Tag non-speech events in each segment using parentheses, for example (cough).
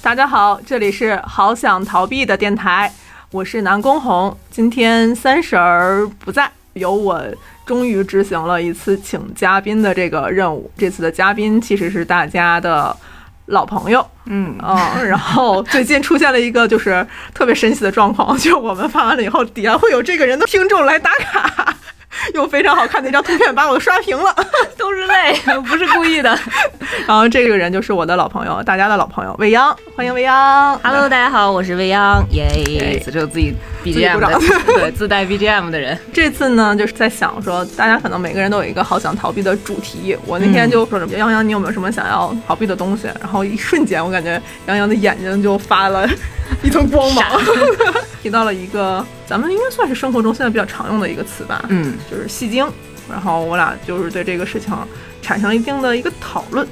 大家好，这里是好想逃避的电台，我是南宫红。今天三婶儿不在，由我终于执行了一次请嘉宾的这个任务。这次的嘉宾其实是大家的老朋友，嗯嗯，然后最近出现了一个就是特别神奇的状况，就我们发完了以后，底下会有这个人的听众来打卡。用非常好看的一张图片把我刷屏了，(laughs) 都是泪，不是故意的。(laughs) 然后这个人就是我的老朋友，大家的老朋友未央，欢迎未央。Hello，大家好，我是未央，耶！此处自己 BGM 的，(laughs) 对，自带 BGM 的人。这次呢，就是在想说，大家可能每个人都有一个好想逃避的主题。我那天就说什么，杨洋，你有没有什么想要逃避的东西？然后一瞬间，我感觉杨洋的眼睛就发了一层光芒。(laughs) 提到了一个咱们应该算是生活中现在比较常用的一个词吧，嗯，就是戏精。然后我俩就是对这个事情产生了一定的一个讨论，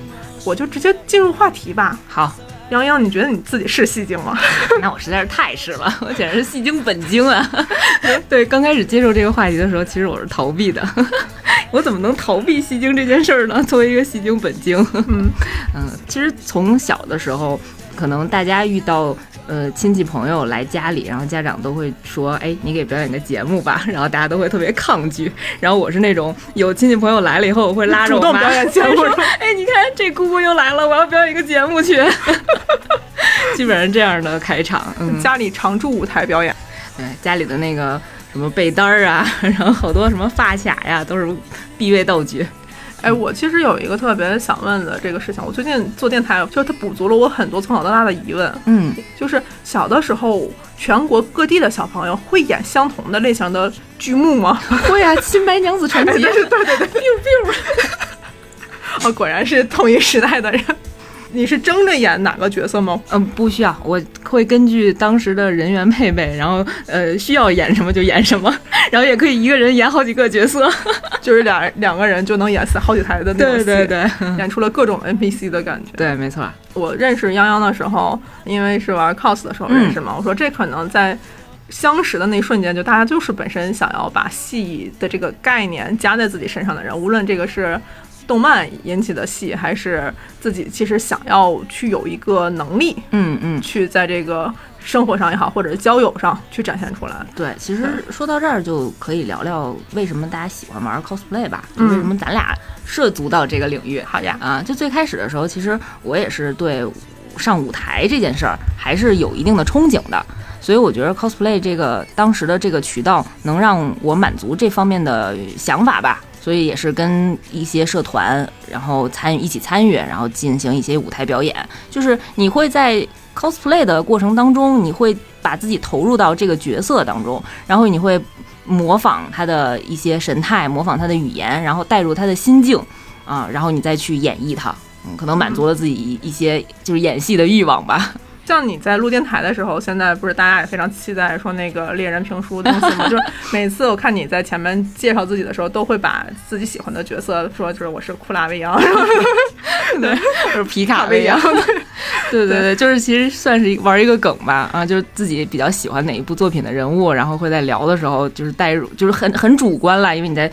我就直接进入话题吧。好，杨洋，你觉得你自己是戏精吗？(laughs) 那我实在是太是了，我简直是戏精本精啊！(laughs) 对，刚开始接受这个话题的时候，其实我是逃避的。(laughs) 我怎么能逃避戏精这件事儿呢？作为一个戏精本精，嗯嗯，其实从小的时候，可能大家遇到。呃，亲戚朋友来家里，然后家长都会说：“哎，你给表演个节目吧。”然后大家都会特别抗拒。然后我是那种有亲戚朋友来了以后，我会拉着我妈表演节目，说：“哎，你看这姑姑又来了，我要表演一个节目去。(laughs) ”基本上这样的开场。嗯，家里常驻舞台表演。对，家里的那个什么被单儿啊，(laughs) 然后好多什么发卡呀，都是必备道具。哎，我其实有一个特别想问的这个事情。我最近做电台，就是它补足了我很多从小到大的疑问。嗯，就是小的时候，全国各地的小朋友会演相同的类型的剧目吗？(laughs) 会啊，《新白娘子传奇》。对对对，biu biu。哦，果然是同一时代的人。你是争着演哪个角色吗？嗯，不需要，我会根据当时的人员配备，然后呃需要演什么就演什么，(laughs) 然后也可以一个人演好几个角色，(laughs) 就是俩两个人就能演好几台的那种戏，对对对，(laughs) 演出了各种 NPC 的感觉。对，没错。我认识泱泱的时候，因为是玩 cos 的时候认识嘛，我说这可能在相识的那一瞬间，就大家就是本身想要把戏的这个概念加在自己身上的人，无论这个是。动漫引起的戏，还是自己其实想要去有一个能力，嗯嗯，去在这个生活上也好，或者是交友上去展现出来。对，其实说到这儿就可以聊聊为什么大家喜欢玩 cosplay 吧？为什么咱俩涉足到这个领域？好呀，啊，就最开始的时候，其实我也是对上舞台这件事儿还是有一定的憧憬的，所以我觉得 cosplay 这个当时的这个渠道能让我满足这方面的想法吧。所以也是跟一些社团，然后参与一起参与，然后进行一些舞台表演。就是你会在 cosplay 的过程当中，你会把自己投入到这个角色当中，然后你会模仿他的一些神态，模仿他的语言，然后带入他的心境啊，然后你再去演绎他，可能满足了自己一些就是演戏的欲望吧。像你在录电台的时候，现在不是大家也非常期待说那个猎人评书东西吗？就是每次我看你在前面介绍自己的时候，都会把自己喜欢的角色说，就是我是库拉维扬，(laughs) 对，就是皮卡维扬，对 (laughs) 对。对，就是其实算是玩一个梗吧，啊，就是自己比较喜欢哪一部作品的人物，然后会在聊的时候就是带入，就是很很主观了，因为你在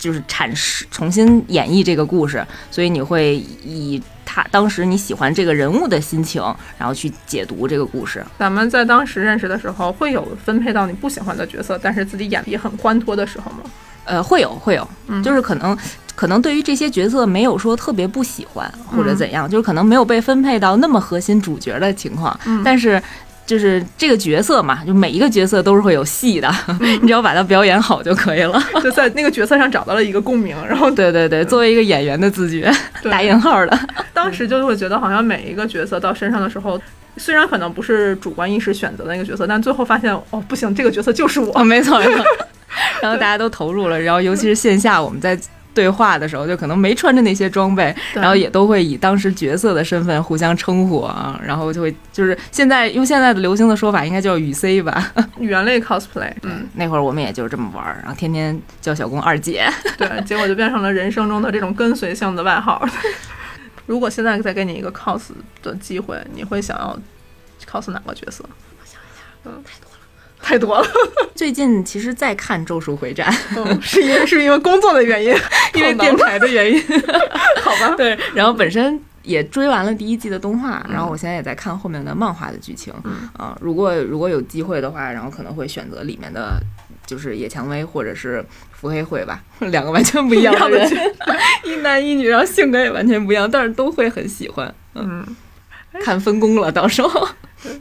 就是阐释重新演绎这个故事，所以你会以。他当时你喜欢这个人物的心情，然后去解读这个故事。咱们在当时认识的时候，会有分配到你不喜欢的角色，但是自己演的也很欢脱的时候吗？呃，会有，会有，嗯就是可能，可能对于这些角色没有说特别不喜欢或者怎样，就是可能没有被分配到那么核心主角的情况，但是。就是这个角色嘛，就每一个角色都是会有戏的，(laughs) 你只要把它表演好就可以了。就在那个角色上找到了一个共鸣，然后 (laughs) 对对对，作为一个演员的自觉，打引号的。(laughs) 当时就会觉得好像每一个角色到身上的时候，虽然可能不是主观意识选择的那个角色，但最后发现哦不行，这个角色就是我，没错没错。然后大家都投入了，然后尤其是线下我们在。对话的时候，就可能没穿着那些装备，然后也都会以当时角色的身份互相称呼啊，然后就会就是现在用现在的流行的说法，应该叫语 C 吧，(laughs) 语言类 cosplay。嗯，那会儿我们也就是这么玩，然后天天叫小公二姐，(laughs) 对，结果就变成了人生中的这种跟随性的外号。(laughs) 如果现在再给你一个 cos 的机会，你会想要 cos 哪个角色？我想一下，嗯，太多。太多了。(laughs) 最近其实在看《咒术回战》，(laughs) 是因为是因为工作的原因，因为电台的原因，(laughs) 好吧？对，然后本身。也追完了第一季的动画，然后我现在也在看后面的漫画的剧情。啊，如果如果有机会的话，然后可能会选择里面的，就是野蔷薇或者是伏黑会吧，两个完全不一样的人，一男一女，然后性格也完全不一样，但是都会很喜欢。嗯，看分工了，到时候。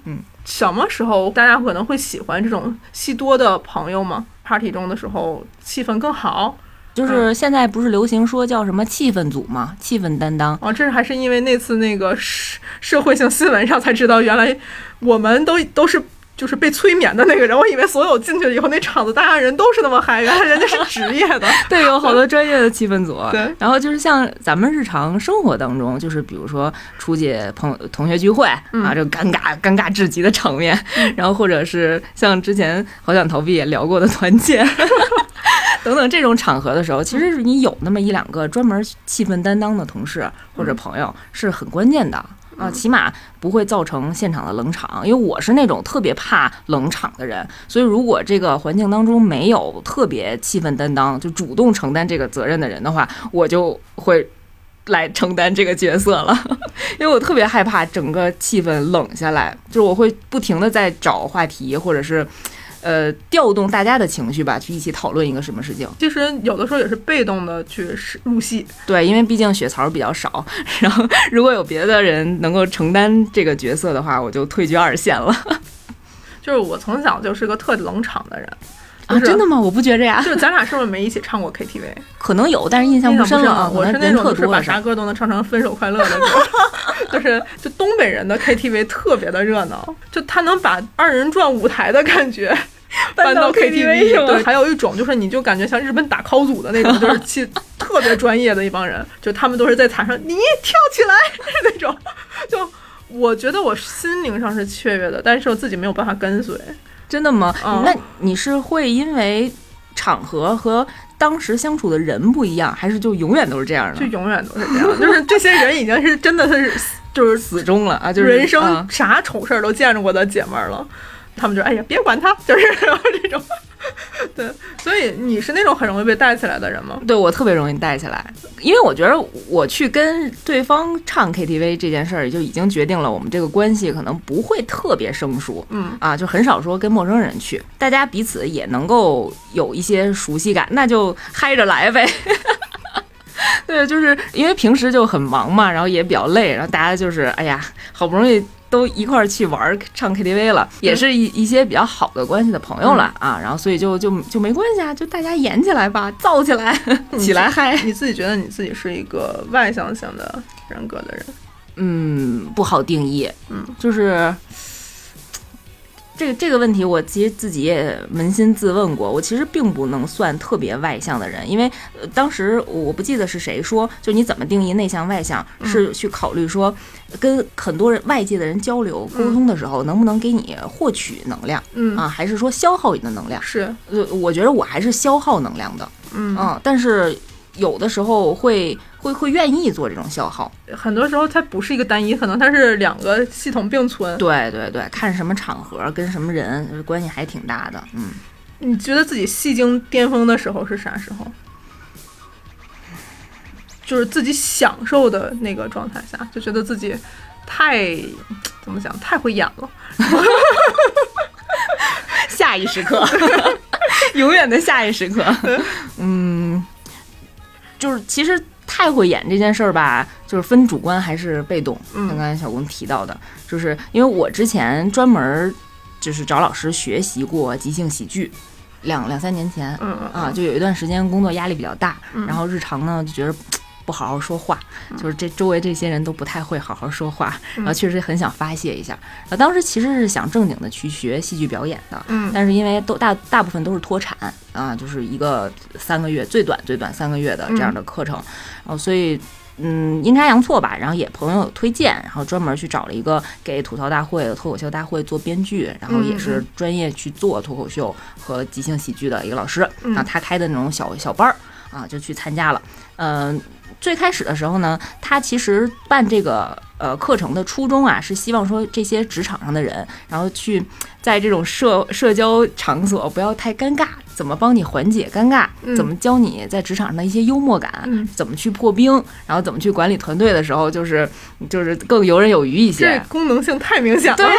嗯，什么时候大家可能会喜欢这种戏多的朋友吗？Party 中的时候气氛更好。就是现在不是流行说叫什么气氛组吗？气氛担当。哦，这是还是因为那次那个社社会性新闻上才知道，原来我们都都是。就是被催眠的那个人，我以为所有进去了以后那场子大家人都是那么嗨，原来人家是职业的。(laughs) 对，有好多专业的气氛组。对，然后就是像咱们日常生活当中，就是比如说出去朋同学聚会啊，这个尴尬尴尬至极的场面，然后或者是像之前好想逃避也聊过的团建 (laughs) 等等这种场合的时候，其实是你有那么一两个专门气氛担当的同事或者朋友是很关键的。啊，起码不会造成现场的冷场，因为我是那种特别怕冷场的人，所以如果这个环境当中没有特别气氛担当，就主动承担这个责任的人的话，我就会来承担这个角色了，(laughs) 因为我特别害怕整个气氛冷下来，就是我会不停的在找话题，或者是。呃，调动大家的情绪吧，去一起讨论一个什么事情。其实有的时候也是被动的去入戏，对，因为毕竟血槽比较少。(laughs) 然后如果有别的人能够承担这个角色的话，我就退居二线了。(laughs) 就是我从小就是个特冷场的人啊，真的吗？我不觉着呀。就咱俩是不是没一起唱过 KTV？(laughs) 可能有，但是印象不深了。我是那种就是把啥歌都能唱成《分手快乐》的歌，(laughs) 就是就东北人的 KTV 特别的热闹，就他能把二人转舞台的感觉。搬到 KTV 对，还有一种就是你就感觉像日本打 call 组的那种，就是去 (laughs) 特别专业的一帮人，就他们都是在台上你跳起来那种，就我觉得我心灵上是雀跃的，但是我自己没有办法跟随。真的吗？那你是会因为场合和当时相处的人不一样，还是就永远都是这样的？就永远都是这样，就是这些人已经是真的是就是死忠了啊，就是人生啥丑事儿都见着过的姐们儿了。他们就哎呀，别管他，就是这种。(laughs) 对，所以你是那种很容易被带起来的人吗？对我特别容易带起来，因为我觉得我去跟对方唱 KTV 这件事儿，就已经决定了我们这个关系可能不会特别生疏。嗯啊，就很少说跟陌生人去，大家彼此也能够有一些熟悉感，那就嗨着来呗。(laughs) 对，就是因为平时就很忙嘛，然后也比较累，然后大家就是哎呀，好不容易。都一块儿去玩唱 KTV 了，也是一一些比较好的关系的朋友了啊，然后所以就就就没关系啊，就大家演起来吧，造起来，(laughs) 起来嗨。你自己觉得你自己是一个外向型的人格的人？嗯，不好定义，嗯，就是。这个这个问题，我其实自己也扪心自问过。我其实并不能算特别外向的人，因为当时我不记得是谁说，就你怎么定义内向外向，是去考虑说跟很多人外界的人交流沟通的时候，能不能给你获取能量，嗯啊，还是说消耗你的能量？是，呃，我觉得我还是消耗能量的，嗯啊，但是有的时候会。会会愿意做这种消耗，很多时候它不是一个单一，可能它是两个系统并存。对对对，看什么场合跟什么人关系还挺大的。嗯，你觉得自己戏精巅峰的时候是啥时候？就是自己享受的那个状态下，就觉得自己太怎么讲，太会演了。(laughs) 下一时刻，(laughs) 永远的下一时刻。嗯，就是其实。太会演这件事儿吧，就是分主观还是被动。像刚才小龚提到的，就是因为我之前专门就是找老师学习过即兴喜剧，两两三年前，啊，就有一段时间工作压力比较大，然后日常呢就觉得。不好好说话，就是这周围这些人都不太会好好说话，然后确实很想发泄一下。啊，当时其实是想正经的去学戏剧表演的，嗯，但是因为都大大部分都是脱产啊，就是一个三个月最短最短三个月的这样的课程，然后所以嗯阴差阳错吧，然后也朋友推荐，然后专门去找了一个给吐槽大会、脱口秀大会做编剧，然后也是专业去做脱口秀和即兴喜剧的一个老师，啊，他开的那种小小班儿啊，就去参加了，嗯。最开始的时候呢，他其实办这个呃课程的初衷啊，是希望说这些职场上的人，然后去在这种社社交场所不要太尴尬，怎么帮你缓解尴尬，嗯怎么教你在职场上的一些幽默感，嗯怎么去破冰，然后怎么去管理团队的时候，就是就是更游刃有余一这些。功能性太明显了。对 (laughs)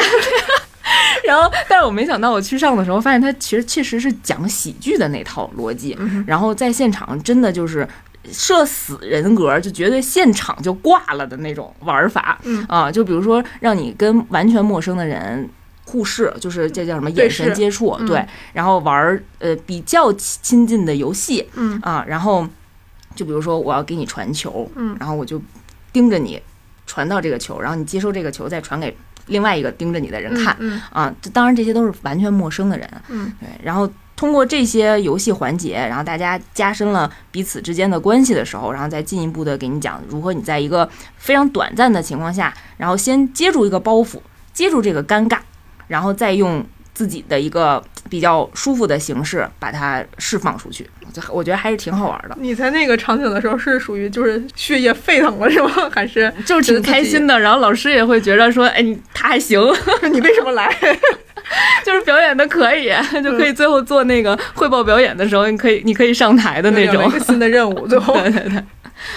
然后，但是我没想到我去上的时候，发现他其实确实是讲喜剧的那套逻辑，嗯然后在现场真的就是社死人格，就绝对现场就挂了的那种玩法。嗯。啊，就比如说让你跟完全陌生的人互视，就是这叫什么眼神接触，嗯对，然后玩儿呃比较亲近的游戏嗯。啊，然后就比如说我要给你传球，嗯。然后我就盯着你传到这个球，然后你接收这个球再传给另外一个盯着你的人看。嗯啊，当然这些都是完全陌生的人，嗯。对，然后通过这些游戏环节，然后大家加深了彼此之间的关系的时候，然后再进一步的给你讲如何你在一个非常短暂的情况下，然后先接住一个包袱，接住这个尴尬，然后再用自己的一个比较舒服的形式把它释放出去，就我觉得还是挺好玩的，你在那个场景的时候是属于就是血液沸腾了是吗？还 (laughs) 是就是挺开心的。然后老师也会觉得说，哎，你他还行，(laughs) 你为什么来？(laughs) 就是表演的可以，(laughs) 就可以最后做那个汇报表演的时候，你可以你可以上台的那种有一。个新的任务，(laughs) 最后对对对，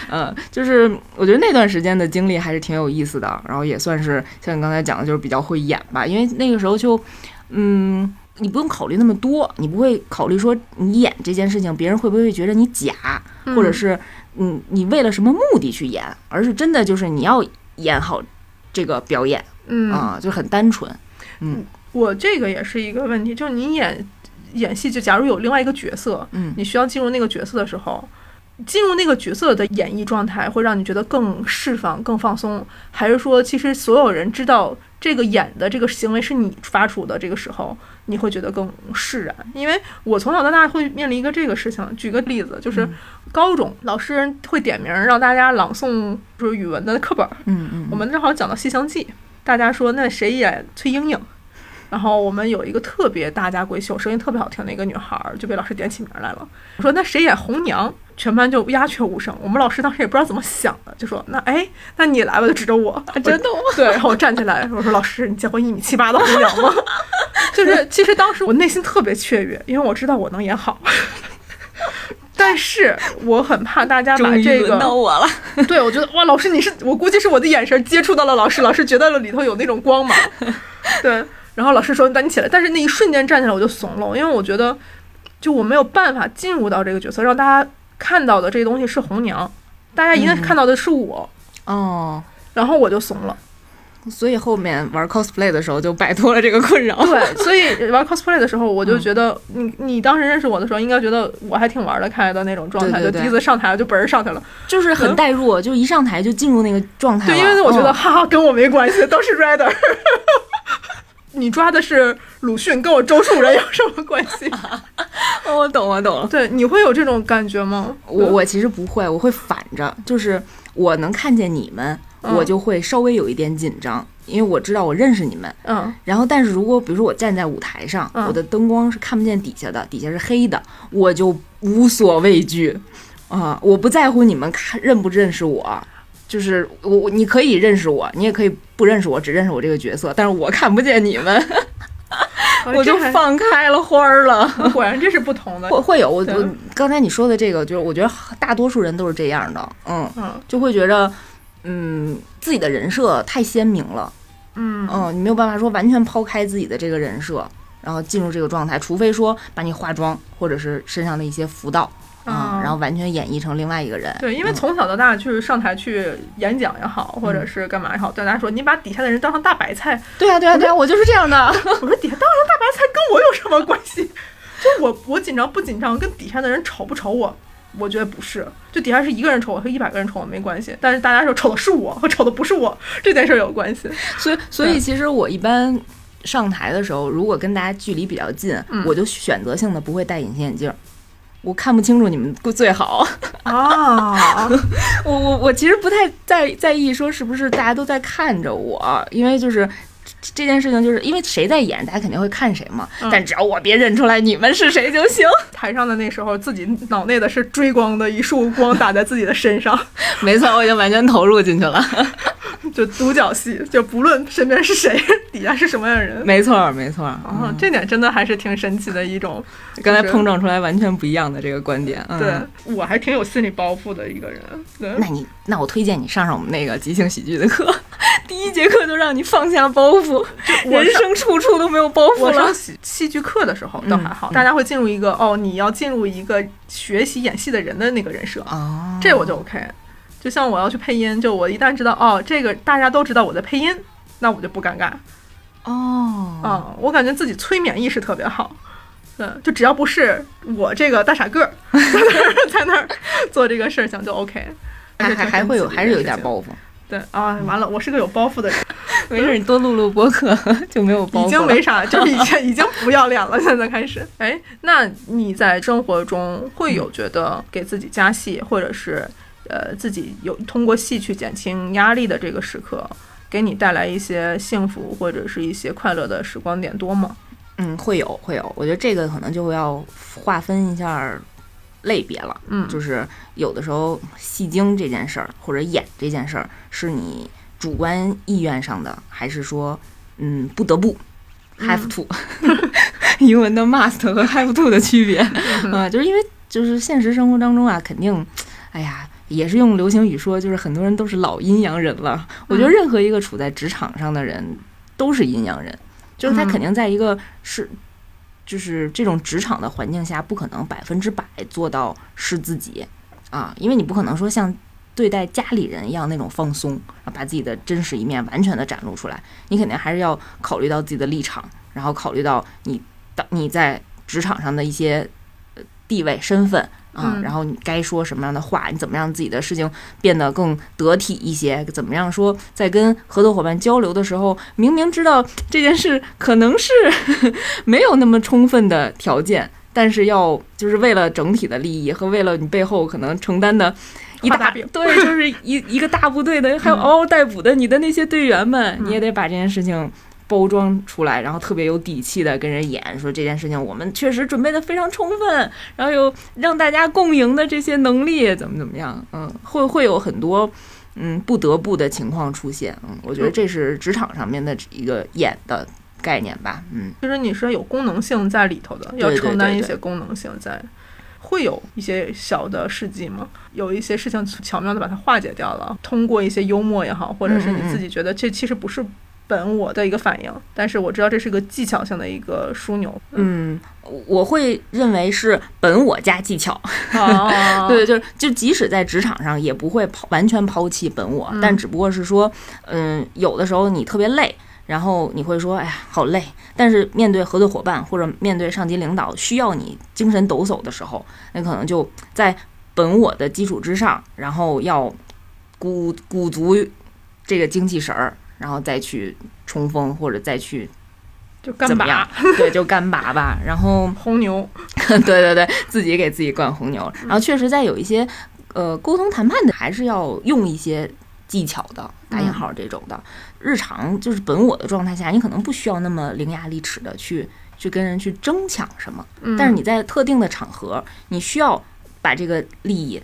嗯，就是我觉得那段时间的经历还是挺有意思的，然后也算是像你刚才讲的，就是比较会演吧，因为那个时候就，嗯。你不用考虑那么多，你不会考虑说你演这件事情，别人会不会觉得你假，或者是嗯，你为了什么目的去演，而是真的就是你要演好这个表演嗯啊、就很单纯。我这个也是一个问题，就是你演演戏，就假如有另外一个角色，嗯你需要进入那个角色的时候，进入那个角色的演绎状态会让你觉得更释放、更放松，还是说其实所有人知道这个演的这个行为是你发出的，这个时候你会觉得更释然？因为我从小到大会面临一个这个事情，举个例子，就是嗯高中老师会点名让大家朗诵就是语文的课本儿，嗯嗯，我们正好讲到《西厢记》，大家说那谁演崔莺莺？然后我们有一个特别大家闺秀，声音特别好听的一个女孩儿，就被老师点起名来了。我说那谁演红娘？全班就鸦雀无声。我们老师当时也不知道怎么想的，就说那哎，那你来吧，就指着我，(laughs) 真的吗？对，然后我站起来，我说老师，你见过一米七八的红 (laughs) 娘吗？就是其实当时我内心特别雀跃，因为我知道我能演好。(laughs) 但是我很怕大家把这个轮到我了。对，我觉得哇，老师你是我估计是我的眼神接触到了老师，老师觉得了里头有那种光芒，对，然后老师说赶紧起来，但是那一瞬间站起来我就怂了，因为我觉得就我没有办法进入到这个角色，让大家看到的这些东西是红娘，大家一定看到的是我，哦，然后我就怂了。所以后面玩 cosplay 的时候就摆脱了这个困扰。对，所以玩 cosplay 的时候，我就嗯觉得你你当时认识我的时候，应该觉得我还挺玩得开的那种状态，对对对就第一次上台就本人上去了。就是很代入，就一上台就进入那个状态。对，因为我觉得嗯哈哈跟我没关系，都是 rider。你抓的是鲁迅，跟我周树人有什么关系？(laughs) 哦我懂，我懂了。对，你会有这种感觉吗？我我其实不会，我会反着，就是我能看见你们，嗯我就会稍微有一点紧张，因为我知道我认识你们。嗯然后，但是如果比如说我站在舞台上，嗯我的灯光是看不见底下的，底下是黑的，我就无所畏惧啊、我不在乎你们看认不认识我。就是我，我你可以认识我，你也可以不认识我，只认识我这个角色，但是我看不见你们，(laughs) 我就放开了花儿了。果然这是不同的。会会有我我刚才你说的这个，就是我觉得大多数人都是这样的，嗯，嗯就会觉得，嗯，自己的人设太鲜明了，嗯嗯，你没有办法说完全抛开自己的这个人设，然后进入这个状态，除非说把你化妆或者是身上的一些服道啊、嗯然后完全演绎成另外一个人。对，因为嗯从小到大去上台去演讲也好，或者是干嘛也好，大家说你把底下的人当成大白菜，对啊对啊对啊，我就是这样的。(laughs) 我说底下当成大白菜跟我有什么关系？就我我紧张不紧张，跟底下的人瞅不瞅我？我觉得不是，就底下是一个人瞅我和一百个人瞅我没关系，但是大家说瞅的是我和瞅的不是我这件事儿有关系。(laughs) 所以所以其实我一般上台的时候，如果跟大家距离比较近，嗯我就选择性的不会戴隐形眼镜儿。我看不清楚你们最好，啊，(laughs) 我我我其实不太在在意说是不是大家都在看着我，因为就是这这件事情，就是因为谁在演，大家肯定会看谁嘛。嗯但只要我别认出来你们是谁就行。(laughs) 台上的那时候，自己脑内的是追光的一束光打在自己的身上，(laughs) 没错，我已经完全投入进去了。(laughs) 就独角戏，就不论身边是谁，底下是什么样的人。没错，没错。啊，这点真的还是挺神奇的一种。刚才碰撞出来完全不一样的这个观点。对我还挺有心理包袱的一个人。对那你那我推荐你上上我们那个即兴喜剧的课，第一节课就让你放下包袱，人生处处都没有包袱了。戏戏剧课的时候倒还好，大家会进入一个哦，你要进入一个学习演戏的人的那个人设啊，这我就 OK。就像我要去配音，就我一旦知道哦，这个大家都知道我在配音，那我就不尴尬。哦，嗯，我感觉自己催眠意识特别好。嗯，就只要不是我这个大傻个儿 (laughs) 在那儿做这个事情，就 OK。还还还会有，还是有一点包袱。对啊，完了，我是个有包袱的人。(laughs) 没事，你多录录播客就没有包袱。已经没啥，就是已经 (laughs) 已经不要脸了。现在开始，哎，那你在生活中会有觉得给自己加戏，或者是？呃，自己有通过戏去减轻压力的这个时刻，给你带来一些幸福或者是一些快乐的时光点多吗？嗯，会有，会有。我觉得这个可能就要划分一下类别了。嗯，就是有的时候戏精这件事儿或者演这件事儿，是你主观意愿上的，还是说，嗯，不得不，have to，英文的 must 和 have to 的区别啊，就是因为就是现实生活当中啊，肯定，哎呀。也是用流行语说，就是很多人都是老阴阳人了。我觉得任何一个处在职场上的人都是阴阳人，就是他肯定在一个是，就是这种职场的环境下，不可能百分之百做到是自己啊，因为你不可能说像对待家里人一样那种放松，把自己的真实一面完全的展露出来。你肯定还是要考虑到自己的立场，然后考虑到你当你在职场上的一些地位身份。啊，然后你该说什么样的话？你怎么让自己的事情变得更得体一些？怎么样说，在跟合作伙伴交流的时候，明明知道这件事可能是 (laughs) 没有那么充分的条件，但是要就是为了整体的利益和为了你背后可能承担的一大对，就是一一个大部队的还有嗷嗷待哺的你的那些队员们，你也得把这件事情。包装出来，然后特别有底气的跟人演，说这件事情我们确实准备的非常充分，然后有让大家共赢的这些能力，怎么怎么样，嗯，会会有很多嗯不得不的情况出现，嗯，我觉得这是职场上面的一个演的概念吧，嗯，其实你是有功能性在里头的，要承担一些功能性在，会有一些小的事迹吗？有一些事情巧妙的把它化解掉了，通过一些幽默也好，或者是你自己觉得这其实不是。本我的一个反应，但是我知道这是个技巧性的一个枢纽。嗯，我会认为是本我加技巧。(laughs) 对，就是就即使在职场上，也不会抛完全抛弃本我，但只不过是说，嗯，有的时候你特别累，然后你会说，哎呀，好累。但是面对合作伙伴或者面对上级领导需要你精神抖擞的时候，那可能就在本我的基础之上，然后要鼓鼓足这个精气神儿。然后再去冲锋，或者再去就干拔，(laughs) 对，就干拔吧。然后 (laughs) 红牛，(laughs) 对对对，自己给自己灌红牛。然后确实在有一些呃沟通谈判的，还是要用一些技巧的，打引号这种的。日常就是本我的状态下，你可能不需要那么伶牙俐齿的去去跟人去争抢什么。但是你在特定的场合，你需要把这个利益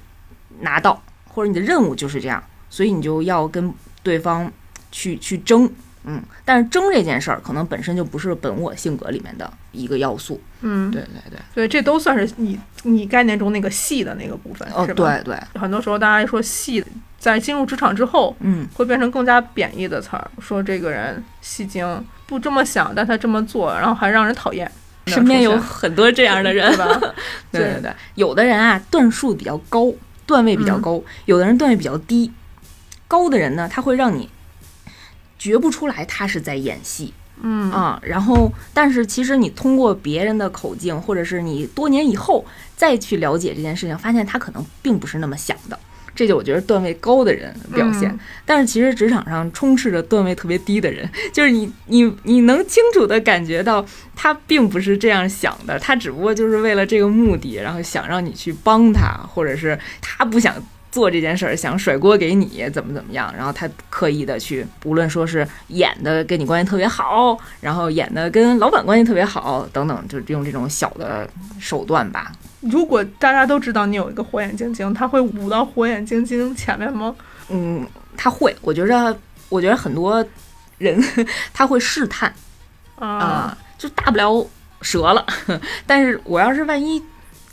拿到，或者你的任务就是这样，所以你就要跟对方。去去争，嗯，但是争这件事儿可能本身就不是本我性格里面的一个要素，嗯，对对对，所以这都算是你你概念中那个戏的那个部分，哦，对对，很多时候大家说戏，在进入职场之后，嗯，会变成更加贬义的词儿，说这个人戏精，不这么想，但他这么做，然后还让人讨厌。身边有很多这样的人，吧？(laughs) 对对对，有的人啊段数比较高，段位比较高，有的人段位比较低，高的人呢，他会让你。觉不出来他是在演戏，嗯啊，然后但是其实你通过别人的口径，或者是你多年以后再去了解这件事情，发现他可能并不是那么想的，这就我觉得段位高的人表现。但是其实职场上充斥着段位特别低的人，就是你你你能清楚的感觉到他并不是这样想的，他只不过就是为了这个目的，然后想让你去帮他，或者是他不想。做这件事儿想甩锅给你怎么怎么样，然后他刻意的去，无论说是演的跟你关系特别好，然后演的跟老板关系特别好等等，就用这种小的手段吧。如果大家都知道你有一个火眼金睛，他会捂到火眼金睛前面吗？嗯，他会。我觉着我觉得很多人 (laughs) 他会试探啊啊，就大不了折了，(laughs) 但是我要是万一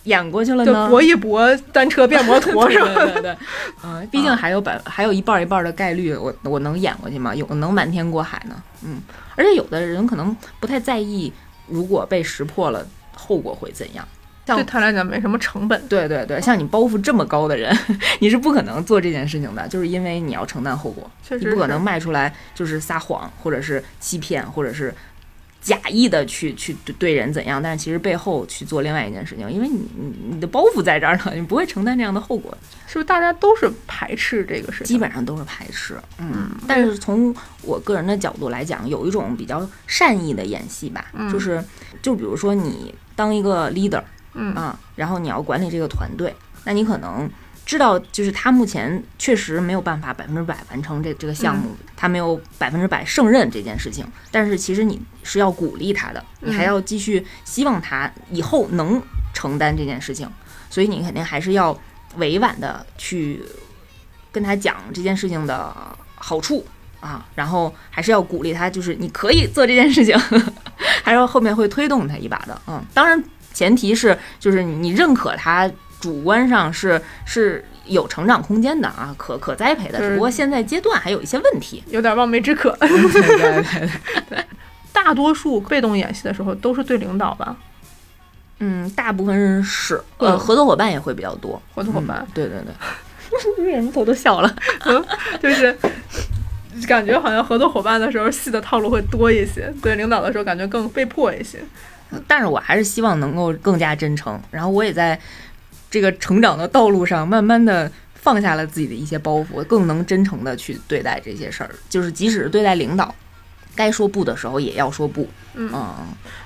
演过去了就呢？搏一搏，单车变摩托 (laughs) 是吧？对对对，嗯，毕竟还有百还有一半儿一半儿的概率，我我能演过去吗？有能瞒天过海呢？嗯，而且有的人可能不太在意，如果被识破了，后果会怎样？像对他来讲没什么成本。对对对，像你包袱这么高的人，(laughs) 你是不可能做这件事情的，就是因为你要承担后果，你不可能卖出来就是撒谎，或者是欺骗，或者是假意的去去对对人怎样，但是其实背后去做另外一件事情，因为你你你的包袱在这儿呢，你不会承担这样的后果。是不是大家都是排斥这个事情？基本上都是排斥，嗯，但是从我个人的角度来讲，有一种比较善意的演戏吧，嗯就是就比如说你当一个 leader 嗯啊，然后你要管理这个团队，那你可能知道，就是他目前确实没有办法百分之百完成这这个项目，他没有百分之百胜任这件事情，但是其实你是要鼓励他的，你还嗯要继续希望他以后能承担这件事情，所以你肯定还是要委婉的去跟他讲这件事情的好处啊，然后还是要鼓励他，就是你可以做这件事情，(laughs) 还是后面会推动他一把的。嗯，当然前提是就是你认可他主观上是是有成长空间的啊，可可栽培的，只不过现在阶段还有一些问题。有点望梅止渴。(laughs) 对对对，大多数被动演戏的时候都是对领导吧，嗯，大部分人是呃嗯合作伙伴也会比较多，合作伙伴嗯、对对对。为什么头都笑了？(laughs) 就是感觉好像合作伙伴的时候戏的套路会多一些，对领导的时候感觉更被迫一些。但是我还是希望能够更加真诚，然后我也在这个成长的道路上，慢慢的放下了自己的一些包袱，更能真诚的去对待这些事儿。就是即使是对待领导，该说不的时候也要说不。嗯嗯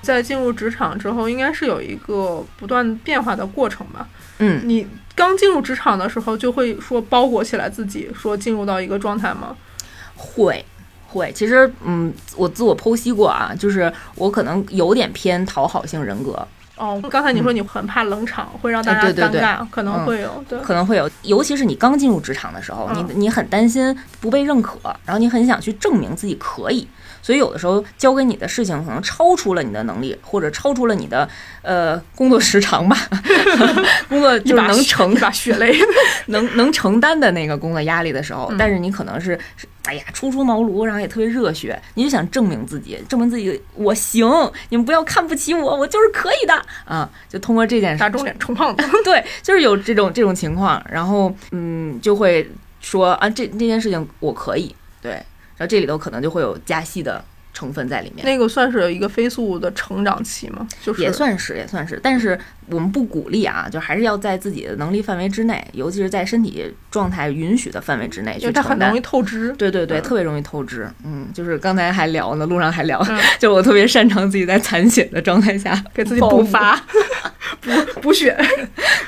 在进入职场之后，应该是有一个不断变化的过程吧。嗯，你刚进入职场的时候，就会说包裹起来自己，说进入到一个状态吗？会。会，其实，嗯，我自我剖析过啊，就是我可能有点偏讨好性人格，哦，刚才你说你很怕冷场，会让大家啊对对对。尴尬，可能嗯。会有。对，可能会有，尤其是你刚进入职场的时候，嗯。你你很担心不被认可，然后你很想去证明自己可以，所以有的时候交给你的事情可能超出了你的能力，或者超出了你的呃工作时长吧，(laughs) 工作就是能承一把血泪。(laughs) 能能承担的那个工作压力的时候，嗯。但是你可能是是哎呀初出茅庐，然后也特别热血，你就想证明自己，证明自己我行，你们不要看不起我，我就是可以的啊！就通过这件事打肿脸充胖子。(laughs) 对，就是有这种这种情况，然后嗯，就会说啊，这这件事情我可以，对，然后这里头可能就会有加戏的成分在里面，那个算是一个飞速的成长期吗？就是也算是也算是，但是我们不鼓励啊，就还是要在自己的能力范围之内，尤其是在身体状态允许的范围之内因去承担为它很容易。透支。对对对，嗯特别容易透支。嗯，就是刚才还聊呢，路上还聊，嗯 (laughs) 就我特别擅长自己在残血的状态下 (laughs) 给自己补发，(laughs) 补补血，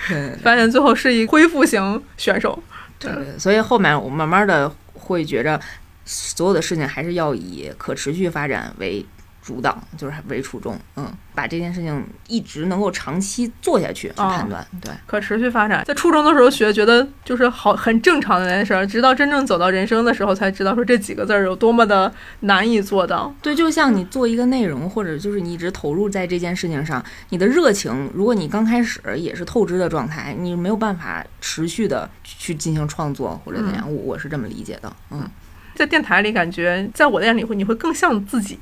对发现最后是一恢复型选手。对对，所以后面我慢慢的会觉着，所有的事情还是要以可持续发展为主导，就是为初衷。嗯，把这件事情一直能够长期做下去去哦判断。对，可持续发展，在初中的时候学，觉得就是好很正常的那件事儿，直到真正走到人生的时候，才知道说这几个字儿有多么的难以做到。对，就像你做一个内容，或者就是你一直投入在这件事情上，你的热情，如果你刚开始也是透支的状态，你没有办法持续的去进行创作或者怎样。我我是这么理解的。嗯，在电台里，感觉在我的眼里会你会更像自己。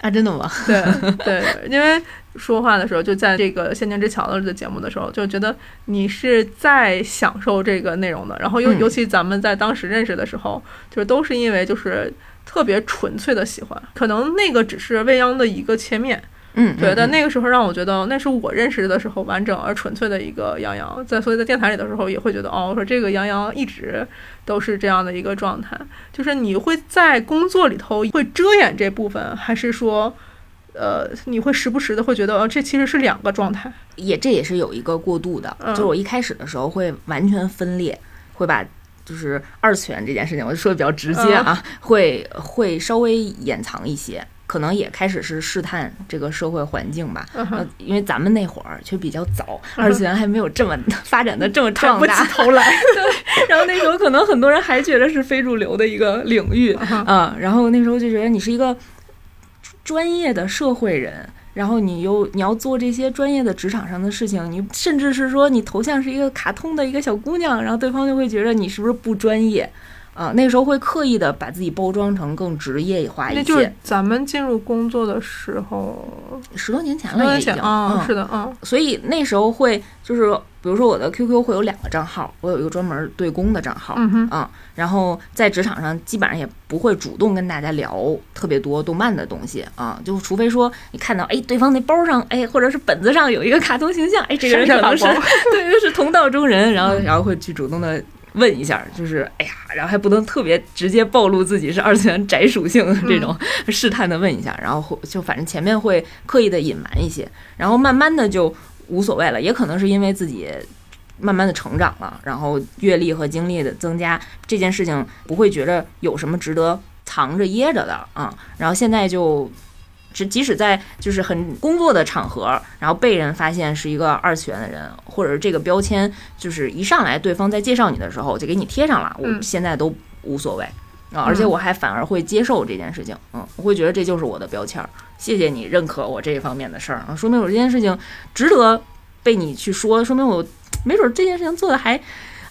啊，真的吗？对对，因为说话的时候，就在这个《仙境之桥》的节目的时候，就觉得你是在享受这个内容的。然后尤嗯尤其咱们在当时认识的时候，就是都是因为就是特别纯粹的喜欢，可能那个只是未央的一个切面。嗯，对，但嗯那个时候让我觉得那是我认识的时候完整而纯粹的一个杨洋，在所以在电台里的时候也会觉得哦，我说这个杨洋一直都是这样的一个状态，就是你会在工作里头会遮掩这部分，还是说，呃，你会时不时的会觉得哦，这其实是两个状态，也这也是有一个过渡的，嗯。就是我一开始的时候会完全分裂，会把就是二次元这件事情，我就说的比较直接啊，会会稍微掩藏一些。可能也开始是试探这个社会环境吧。因为咱们那会儿却比较早，二次元还没有这么发展的这么壮大。头来。(laughs) 然后那时候可能很多人还觉得是非主流的一个领域啊、然后那时候就觉得你是一个专业的社会人。然后你又你要做这些专业的职场上的事情，你甚至是说你头像是一个卡通的一个小姑娘，然后对方就会觉得你是不是不专业啊？那时候会刻意的把自己包装成更职业化一些。那就是咱们进入工作的时候，十多年前了已经前啊，嗯是的，嗯所以那时候会就是，比如说我的 QQ 会有两个账号，我有一个专门对公的账号，嗯哼，啊，然后在职场上基本上也不会主动跟大家聊特别多动漫的东西啊，就除非说你看到哎对方那包上哎或者是本子上有一个卡通形象，哎这个人可能是 (laughs) 对是同道中人，然后然后会去主动的。问一下，就是哎呀，然后还不能特别直接暴露自己是二次元宅属性这种，试探的问一下，然后会就反正前面会刻意的隐瞒一些，然后慢慢的就无所谓了，也可能是因为自己慢慢的成长了，然后阅历和经历的增加，这件事情不会觉得有什么值得藏着掖着的啊。然后现在就，只即使在就是很工作的场合，然后被人发现是一个二次元的人，或者是这个标签，就是一上来对方在介绍你的时候就给你贴上了，我嗯现在都无所谓。啊，而且我还反而会接受这件事情，嗯，我会觉得这就是我的标签儿，谢谢你认可我这一方面的事儿啊，说明我这件事情值得被你去说，说明我没准儿这件事情做的还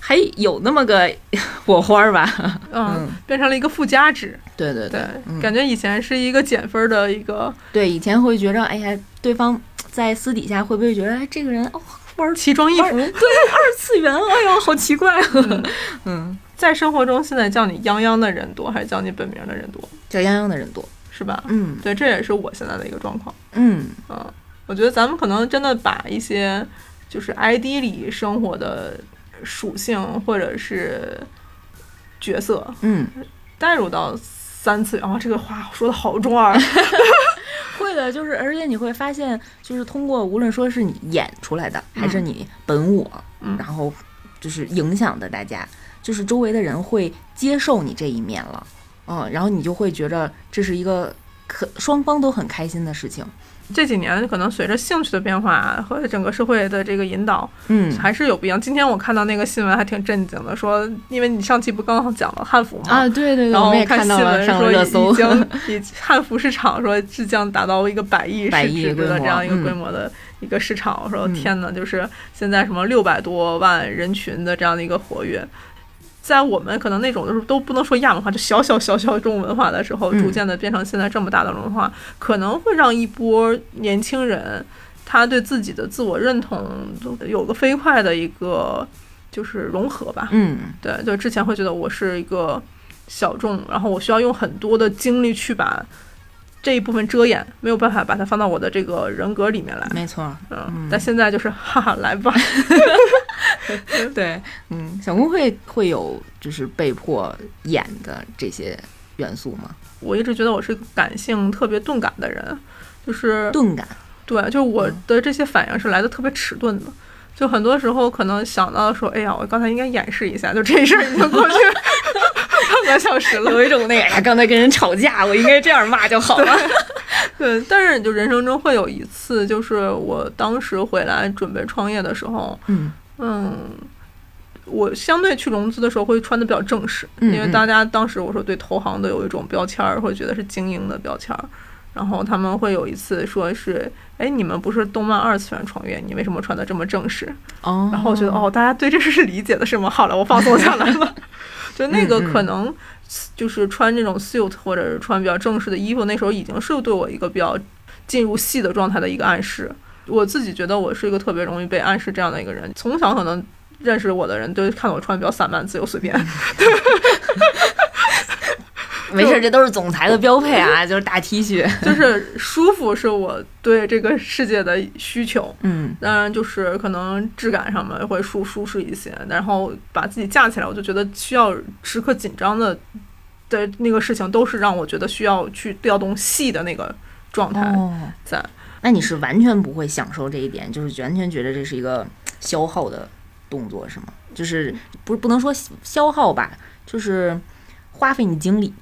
还有那么个 (laughs) 火花儿吧。嗯，变成了一个附加值。对对对，嗯感觉以前是一个减分的一个对，以前会觉着，哎呀，对方在私底下会不会觉得，哎，这个人哦玩奇装异服。对二次元，哎呦，(laughs) 好奇怪啊。嗯，在生活中，现在叫你泱泱的人多，还是叫你本名的人多，叫泱泱的人多。是吧？嗯对，这也是我现在的一个状况。嗯嗯，我觉得咱们可能真的把一些就是 ID 里生活的属性或者是角色嗯，带入到三次元，啊，这个话说的好中二。(laughs) 会的，就是而且你会发现，就是通过无论说是你演出来的，还是你本我，嗯然后就是影响的大家，就是周围的人会接受你这一面了，嗯，然后你就会觉得这是一个可双方都很开心的事情。这几年可能随着兴趣的变化和整个社会的这个引导，嗯还是有不一样。今天我看到那个新闻还挺震惊的，说因为你上期不刚好讲了汉服吗？啊，对对对，然后我看新闻说已。经以汉服市场说即将达到一个百亿市值的这样一个嗯规模的一个市场。我说嗯天呐，就是现在什么六百多万人群的这样的一个活跃。在我们可能那种就是都不能说亚文化，就小小小小众文化的时候，嗯逐渐的变成现在这么大的文化，可能会让一波年轻人，他对自己的自我认同有个飞快的一个就是融合吧。嗯对，就之前会觉得我是一个小众，然后我需要用很多的精力去把这一部分遮掩，没有办法把它放到我的这个人格里面来。没错，嗯，但现在就是哈哈，来吧。(laughs) (laughs) 对，嗯，小公会会有就是被迫演的这些元素吗？我一直觉得我是感性特别钝感的人，就是钝感，对，就我的这些反应是来的特别迟钝的。就很多时候可能想到说，哎呀，我刚才应该演示一下，就这事儿已经过去 (laughs) 半个小时了。有一种那个，刚才跟人吵架，我应该这样骂就好了。(laughs) 对，但是就人生中会有一次，就是我当时回来准备创业的时候，嗯嗯，我相对去融资的时候会穿的比较正式，嗯因为大家当时我说对投行都有一种标签儿，会觉得是精英的标签儿。然后他们会有一次说是，哎，你们不是动漫二次元创业，你为什么穿的这么正式？哦然后我觉得，哦，大家对这事是理解的是吗？好了，我放松下来了。(laughs) 就那个可能就是穿这种 suit 或者是穿比较正式的衣服，那时候已经是对我一个比较进入戏的状态的一个暗示。我自己觉得我是一个特别容易被暗示这样的一个人，从小可能认识我的人都看我穿得比较散漫、自由、随便。(laughs) 没事，这都是总裁的标配啊，就是大 T 恤。(laughs) 就是舒服是我对这个世界的需求。嗯当然，就是可能质感上面会舒舒适一些，然后把自己架起来，我就觉得需要时刻紧张的的那个事情，都是让我觉得需要去调动戏的那个状态哦，在。那你是完全不会享受这一点，就是完全觉得这是一个消耗的动作，是吗？就是不不能说消耗吧，就是花费你精力。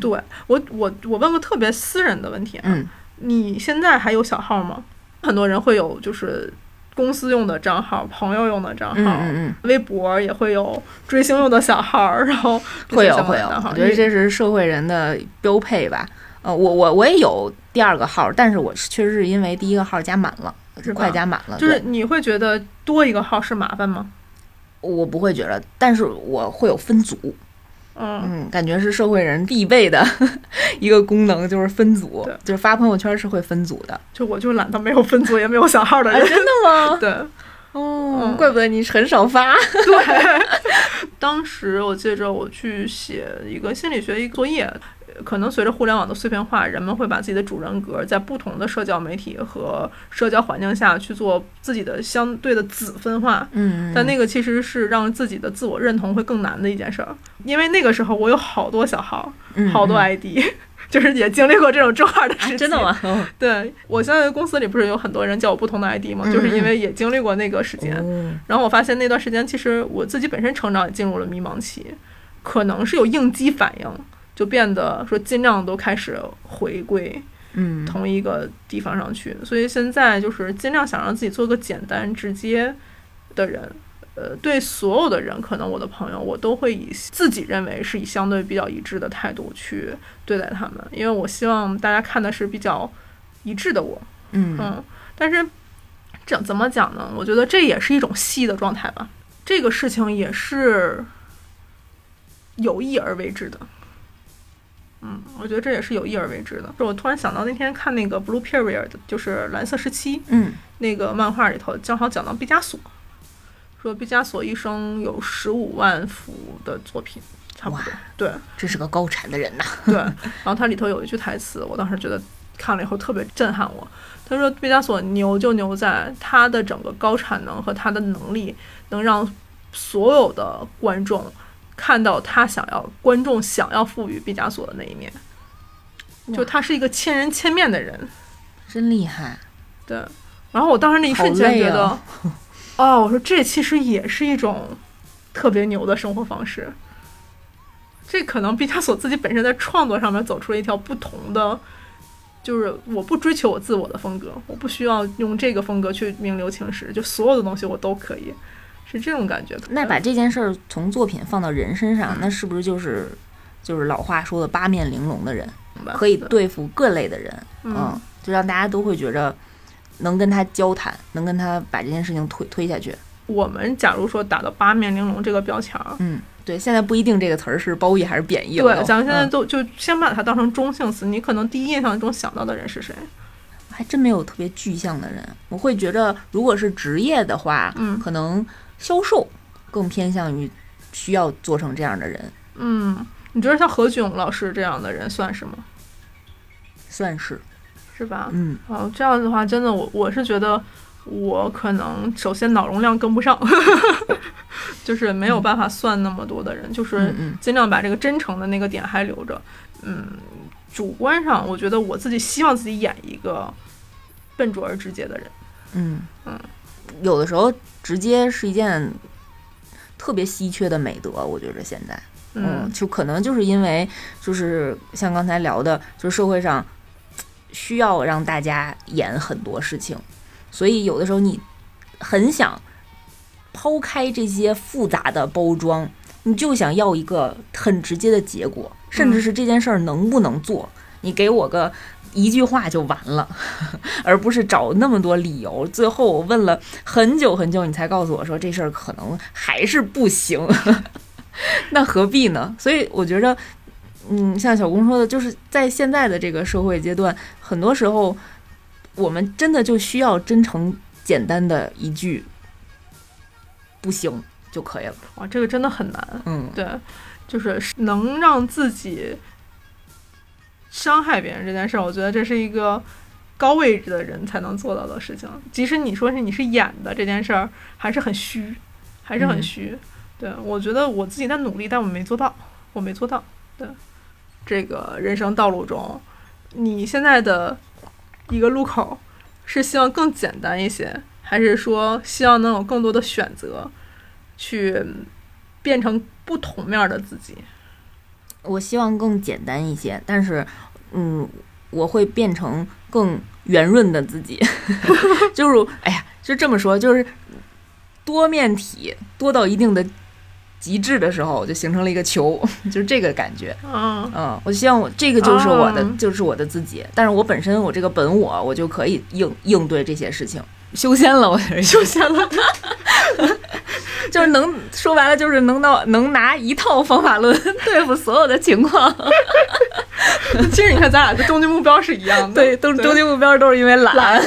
对我，我我问个特别私人的问题啊，嗯，你现在还有小号吗？很多人会有就是公司用的账号、朋友用的账号，嗯嗯微博也会有追星用的小号，然后嗯，会有会有，我觉得这是社会人的标配吧。呃，我我我也有第二个号，但是我确实是因为第一个号加满了，是快加满了，就是你会觉得多一个号是麻烦吗？我不会觉得，但是我会有分组，嗯，嗯，感觉是社会人必备的一个功能，就是分组对，就是发朋友圈是会分组的。就我就懒得没有分组也没有小号的啊，人，真的吗？(laughs) 对。哦嗯，怪不得你很少发。对，(laughs) 当时我记着我去写一个心理学一个作业，呃可能随着互联网的碎片化，人们会把自己的主人格在不同的社交媒体和社交环境下去做自己的相对的子分化。嗯，但那个其实是让自己的自我认同会更难的一件事儿，因为那个时候我有好多小号，嗯好多嗯 ID，(laughs) 就是也经历过这种正二的时啊，真的吗？？哦对我现在公司里不是有很多人叫我不同的 ID 吗？就是因为也经历过那个时间。哦然后我发现那段时间，其实我自己本身成长也进入了迷茫期，可能是有应激反应，就变得说尽量都开始回归嗯，同一个地方上去。所以现在就是尽量想让自己做个简单直接的人。呃，对所有的人，可能我的朋友，我都会以自己认为是以相对比较一致的态度去对待他们，因为我希望大家看的是比较一致的我。嗯嗯，但是这怎么讲呢？我觉得这也是一种戏的状态吧。这个事情也是有意而为之的。嗯，我觉得这也是有意而为之的。就我突然想到那天看那个《Blue Period》，就是蓝色时期嗯那个漫画里头，正好讲到毕加索，说毕加索一生有十五万幅的作品，差不多。对，这是个高产的人呐。对，(laughs) 然后它里头有一句台词，我当时觉得看了以后特别震撼我。他说毕加索牛就牛在他的整个高产能和他的能力，能让所有的观众看到他想要观众想要赋予毕加索的那一面。就他是一个千人千面的人，真厉害，对。然后我当时那一瞬间觉得，啊哦，我说这其实也是一种特别牛的生活方式。这可能毕加索自己本身在创作上面走出了一条不同的，就是我不追求我自我的风格，我不需要用这个风格去名留青史，就所有的东西我都可以，是这种感觉。那把这件事儿从作品放到人身上，那是不是就是就是老话说的八面玲珑的人，可以对付各类的人？嗯，就让大家都会觉着能跟他交谈，能跟他把这件事情推推下去。我们假如说打到八面玲珑这个标签儿，嗯，对，现在不一定这个词儿是褒义还是贬义了对，咱们现在嗯都就先把它当成中性词，你可能第一印象中想到的人是谁？还真没有特别具象的人。我会觉着，如果是职业的话，嗯可能销售更偏向于需要做成这样的人，嗯，你觉得像何炅老师这样的人算是吗？算是，是吧？嗯哦，这样的话，真的我我是觉得我可能首先脑容量跟不上，(laughs) 就是没有办法算那么多的人，就是尽量把这个真诚的那个点还留着。嗯，主观上我觉得我自己希望自己演一个笨拙而直接的人。嗯嗯，有的时候直接是一件特别稀缺的美德，我觉着现在。嗯就可能就是因为就是像刚才聊的，就是社会上需要让大家演很多事情，所以有的时候你很想抛开这些复杂的包装，你就想要一个很直接的结果，甚至是这件事儿能不能做，你给我个。一句话就完了，(laughs) 而不是找那么多理由。最后我问了很久很久，你才告诉我说这事儿可能还是不行。(laughs) 那何必呢？所以我觉着，嗯，像小公说的，就是在现在的这个社会阶段，很多时候我们真的就需要真诚、简单的一句“不行”就可以了。哇，这个真的很难。嗯，对，就是能让自己伤害别人这件事儿，我觉得这是一个高位置的人才能做到的事情。即使你说是你是演的这件事儿，还是很虚，还是很嗯虚。对我觉得我自己在努力，但我没做到，我没做到。对，这个人生道路中，你现在的一个路口是希望更简单一些，还是说希望能有更多的选择，去变成不同面儿的自己？我希望更简单一些，但是，嗯，我会变成更圆润的自己，(laughs) 就是，哎呀，就这么说，就是多面体多到一定的极致的时候，就形成了一个球，(laughs) 就是这个感觉。嗯嗯，我希望我这个就是我的，哦就是我的自己，但是我本身我这个本我，我就可以应应对这些事情。修仙了，我觉得修仙了，(laughs) (laughs) 就是能说白了，就是能到能拿一套方法论 (laughs) 对付所有的情况。(laughs) 其实你看，咱俩的终极目标是一样的。对，都终极目标都是因为懒。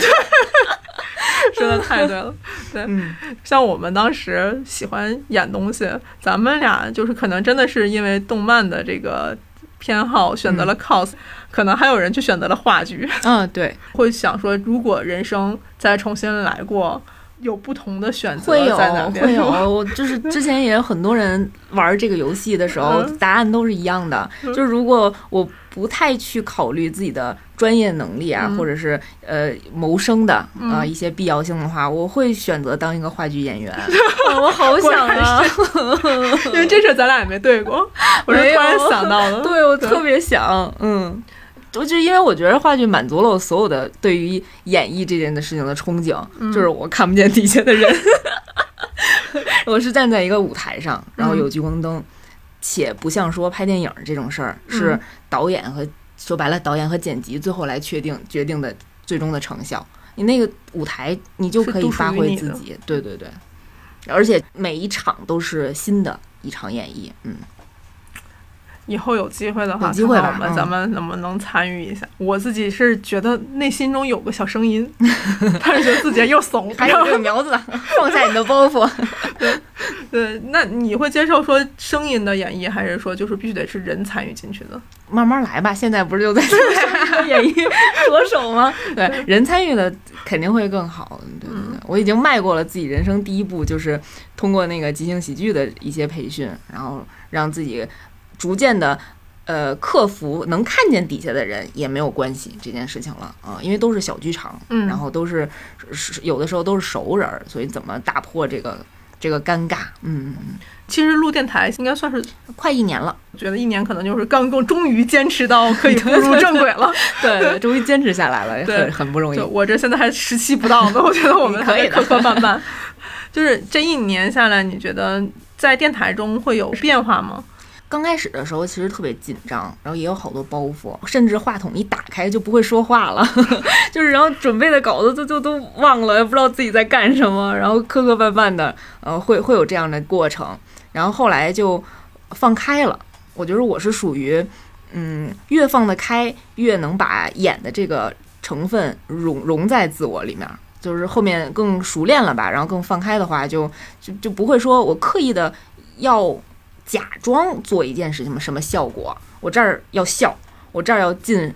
说的太对了。对，嗯像我们当时喜欢演东西，咱们俩就是可能真的是因为动漫的这个偏好选择了 cos，、可能还有人去选择了话剧，嗯，对，会想说，如果人生再重新来过，有不同的选择会有？会有，我 (laughs) 就是之前也有很多人玩这个游戏的时候，嗯答案都是一样的。就是如果我不太去考虑自己的专业能力啊，嗯或者是呃谋生的啊、嗯一些必要性的话，我会选择当一个话剧演员。啊 (laughs) 我好想啊！因为这事咱俩也没对过，我是突然想到了。对我特别想，嗯。我就因为我觉得话剧满足了我所有的对于演绎这件的事情的憧憬，嗯就是我看不见底下的人，(laughs) 我是站在一个舞台上，然后有聚光灯，且不像说拍电影这种事儿是嗯导演和说白了导演和剪辑最后来确定决定的最终的成效。你那个舞台，你就可以发挥自己，对对对，而且每一场都是新的一场演绎，嗯。以后有机会的话，有机会吧看看我们嗯咱们能不能参与一下？我自己是觉得内心中有个小声音，(laughs) 但是觉得自己又怂，(laughs) 还有这个苗子，(laughs) 放下你的包袱。对对，那你会接受说声音的演绎，还是说就是必须得是人参与进去的？慢慢来吧，现在不是就在声音的演绎着手吗？对，人参与的肯定会更好。对对对，我已经迈过了自己人生第一步，就是通过那个即兴喜剧的一些培训，然后让自己逐渐的。呃，克服能看见底下的人也没有关系这件事情了啊、因为都是小剧场，嗯然后都是是有的时候都是熟人儿，所以怎么打破这个这个尴尬？嗯，嗯嗯其实录电台应该算是，(laughs) 快一年了，觉得一年可能就是刚刚终于坚持到可以 (laughs) 步入正轨了。对 (laughs) 对，终于坚持下来了，对很很不容易。我这现在还十期不到呢，我觉得我们可以磕磕绊绊。就是这一年下来，你觉得在电台中会有变化吗？刚开始的时候其实特别紧张，然后也有好多包袱，甚至话筒一打开就不会说话了，(laughs) 就是然后准备的稿子就就都忘了，也不知道自己在干什么，然后磕磕绊绊的，呃，会会有这样的过程，然后后来就放开了。我觉得我是属于，嗯，越放得开，越能把演的这个成分融融在自我里面。就是后面更熟练了吧，然后更放开的话就，就就不会说我刻意的要假装做一件事情什么效果，我这儿要笑，我这儿要进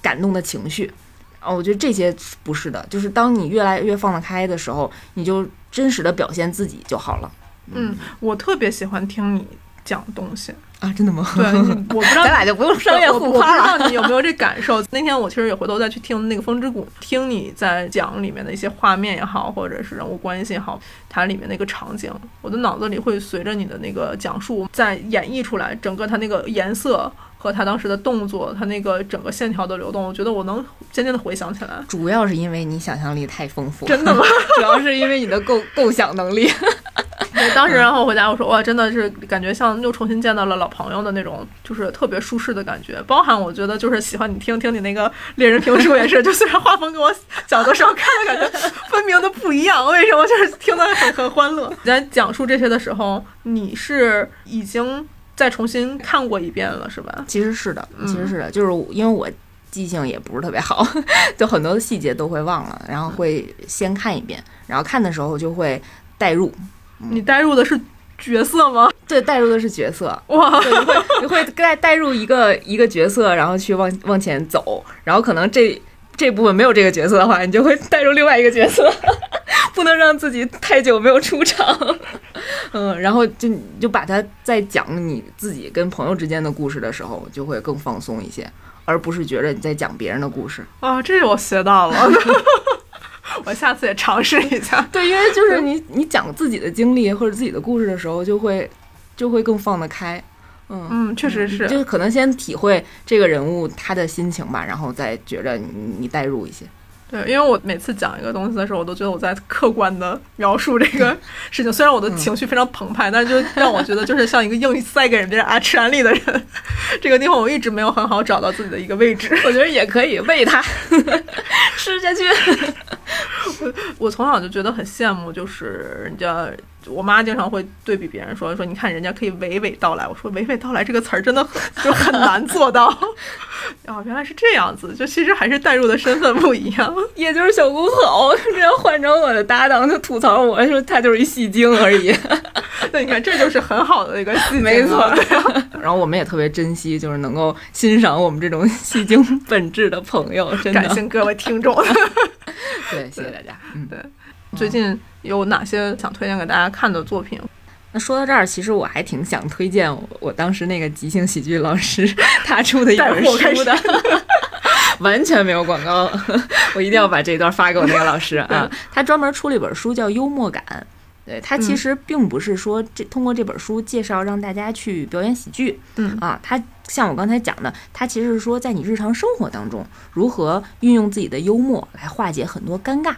感动的情绪，哦，我觉得这些不是的，就是当你越来越放得开的时候，你就真实的表现自己就好了。嗯，我特别喜欢听你讲东西。啊，真的吗？对，我不知道 (laughs) 咱俩就不用商业我互夸了。我不知道你有没有这感受？(laughs) 那天我其实也回头再去听那个《风之谷》，听你在讲里面的一些画面也好，或者是人物关系也好，它里面那个场景，我的脑子里会随着你的那个讲述再演绎出来，整个它那个颜色和他当时的动作，他那个整个线条的流动，我觉得我能渐渐的回想起来。主要是因为你想象力太丰富，真的吗？(laughs) 主要是因为你的构构想能力。(laughs) 对，当时然后回家我说哇，真的是感觉像又重新见到了老朋友的那种，就是特别舒适的感觉。包含我觉得就是喜欢你听听你那个猎人评书也是，(laughs) 就虽然画风跟我小的时候看的感觉分明的不一样，为什么就是听得很很欢乐？你在讲述这些的时候，你是已经再重新看过一遍了是吧？其实是的，嗯。其实是的，就是因为我记性也不是特别好，(laughs) 就很多的细节都会忘了，然后会先看一遍，然后看的时候就会代入，你带入的是角色吗？对，代入的是角色，哇，对，你会你会带带入一个一个角色，然后去往往前走，然后可能这这部分没有这个角色的话，你就会带入另外一个角色，(laughs) 不能让自己太久没有出场，(laughs) 嗯，然后就就把它在讲你自己跟朋友之间的故事的时候，就会更放松一些，而不是觉着你在讲别人的故事。啊，这我学到了，(laughs) 我下次也尝试一下。对，因为就是你你讲自己的经历或者自己的故事的时候，就会就会更放得开。嗯嗯，确实是，就是可能先体会这个人物他的心情吧，然后再觉着你你代入一些。对，因为我每次讲一个东西的时候，我都觉得我在客观的描述这个事情。虽然我的情绪非常澎湃，但是就让我觉得就是像一个硬塞给人家啊吃安利的人。这个地方我一直没有很好找到自己的一个位置。我觉得也可以喂它 (laughs) 吃下去。我我从小就觉得很羡慕，就是人家我妈经常会对比别人说说，你看人家可以娓娓道来。我说娓娓道来这个词儿真的很就很难做到。(laughs) 哦，原来是这样子，就其实还是代入的身份不一样。(laughs) 也就是小骨头，这样换成我的搭档就吐槽我说他就是一戏精而已。(laughs) 那你看，这就是很好的一个戏精，没错。然后我们也特别珍惜，就是能够欣赏我们这种戏精本质的朋友，真的感谢各位听众。对，谢谢大家。嗯，对。最近有哪些想推荐给大家看的作品？那说到这儿，其实我还挺想推荐我当时那个即兴喜剧老师 (laughs) 他出的一本书的，(laughs) 完全没有广告，我一定要把这一段发给我那个老师啊。他专门出了一本书叫《幽默感》，对他其实并不是说这通过这本书介绍让大家去表演喜剧，嗯啊，他像我刚才讲的，他其实是说在你日常生活当中如何运用自己的幽默来化解很多尴尬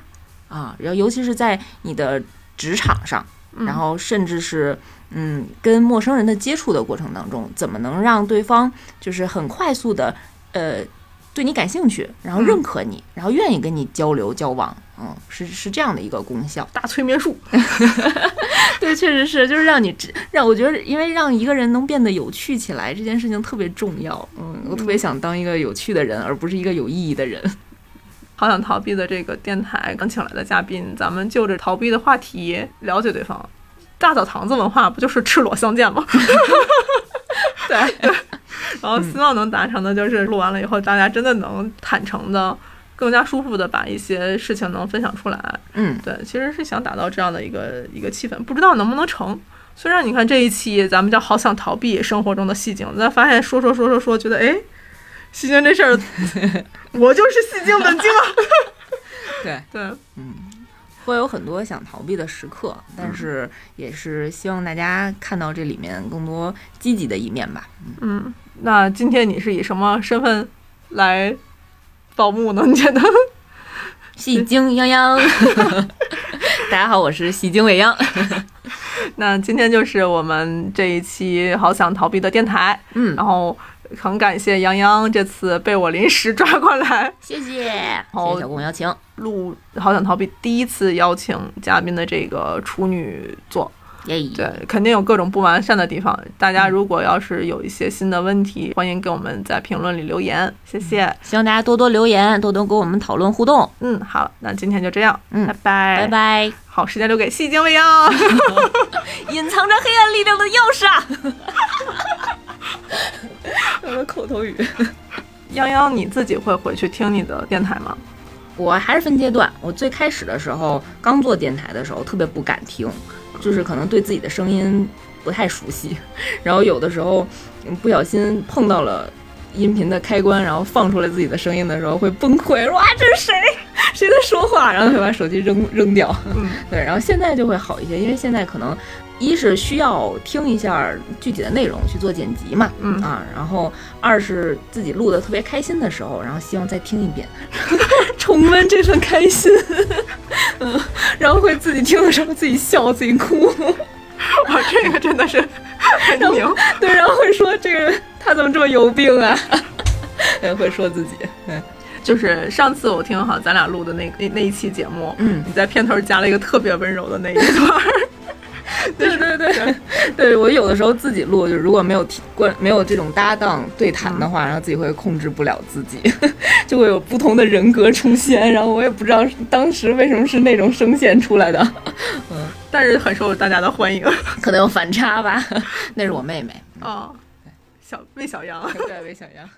啊，然后尤其是在你的职场上。然后，甚至是，嗯，跟陌生人的接触的过程当中，怎么能让对方就是很快速的，呃，对你感兴趣，然后认可你，然后愿意跟你交流交往，嗯，是是这样的一个功效。大催眠术，(laughs) 对，确实是，就是让你让我觉得，因为让一个人能变得有趣起来，这件事情特别重要。嗯，我特别想当一个有趣的人，而不是一个有意义的人。好想逃避的这个电台刚请来的嘉宾，咱们就着逃避的话题了解对方。大澡堂子文化不就是赤裸相见吗？(laughs) 对。然后希望能达成的就是录完了以后，大家真的能坦诚的、更加舒服的把一些事情能分享出来。嗯，对，其实是想达到这样的一个一个气氛，不知道能不能成。虽然你看这一期咱们叫好想逃避生活中的戏精，但发现说说说说说，觉得哎。戏精这事儿，(laughs) 我就是戏精本精啊！(laughs) 对对，嗯，会有很多想逃避的时刻，但是也是希望大家看到这里面更多积极的一面吧。嗯，那今天你是以什么身份来报幕呢？你觉得？戏精泱泱，(laughs) 大家好，我是戏精未央。那今天就是我们这一期好想逃避的电台。嗯，然后。很感谢杨洋这次被我临时抓过来，谢谢，谢谢小公邀请录《好想逃避》第一次邀请嘉宾的这个处女座，对，肯定有各种不完善的地方。大家如果要是有一些新的问题，欢迎给我们在评论里留言，谢谢。希望大家多多留言，多多跟我们讨论互动。嗯，好，那今天就这样，嗯，拜拜，拜拜。好，时间留给戏精未央，(laughs) (laughs) 隐藏着黑暗力量的钥匙啊！口头语，(laughs) 泱泱，你自己会回去听你的电台吗？我还是分阶段。我最开始的时候，刚做电台的时候，特别不敢听，就是可能对自己的声音不太熟悉，然后有的时候不小心碰到了音频的开关，然后放出来自己的声音的时候会崩溃，说啊这是谁？(laughs) 谁在说话？然后就把手机扔扔掉。嗯，对。然后现在就会好一些，因为现在可能。一是需要听一下具体的内容去做剪辑嘛，嗯啊，然后二是自己录的特别开心的时候，然后希望再听一遍，(laughs) 重温这份开心，嗯，然后会自己听的时候自己笑自己哭，哇，这个真的是很牛，对，然后会说这个他怎么这么有病啊，(laughs) 会说自己，嗯，就是上次我听好咱俩录的那那那一期节目，嗯，你在片头加了一个特别温柔的那一段。对 (laughs) 对对，对 (laughs) 我有的时候自己录，就如果没有关没有这种搭档对谈的话，然后自己会控制不了自己，(laughs) 就会有不同的人格出现，然后我也不知道当时为什么是那种声线出来的，嗯，但是很受大家的欢迎，可能有反差吧。那是我妹妹哦，小魏小杨，对魏小杨。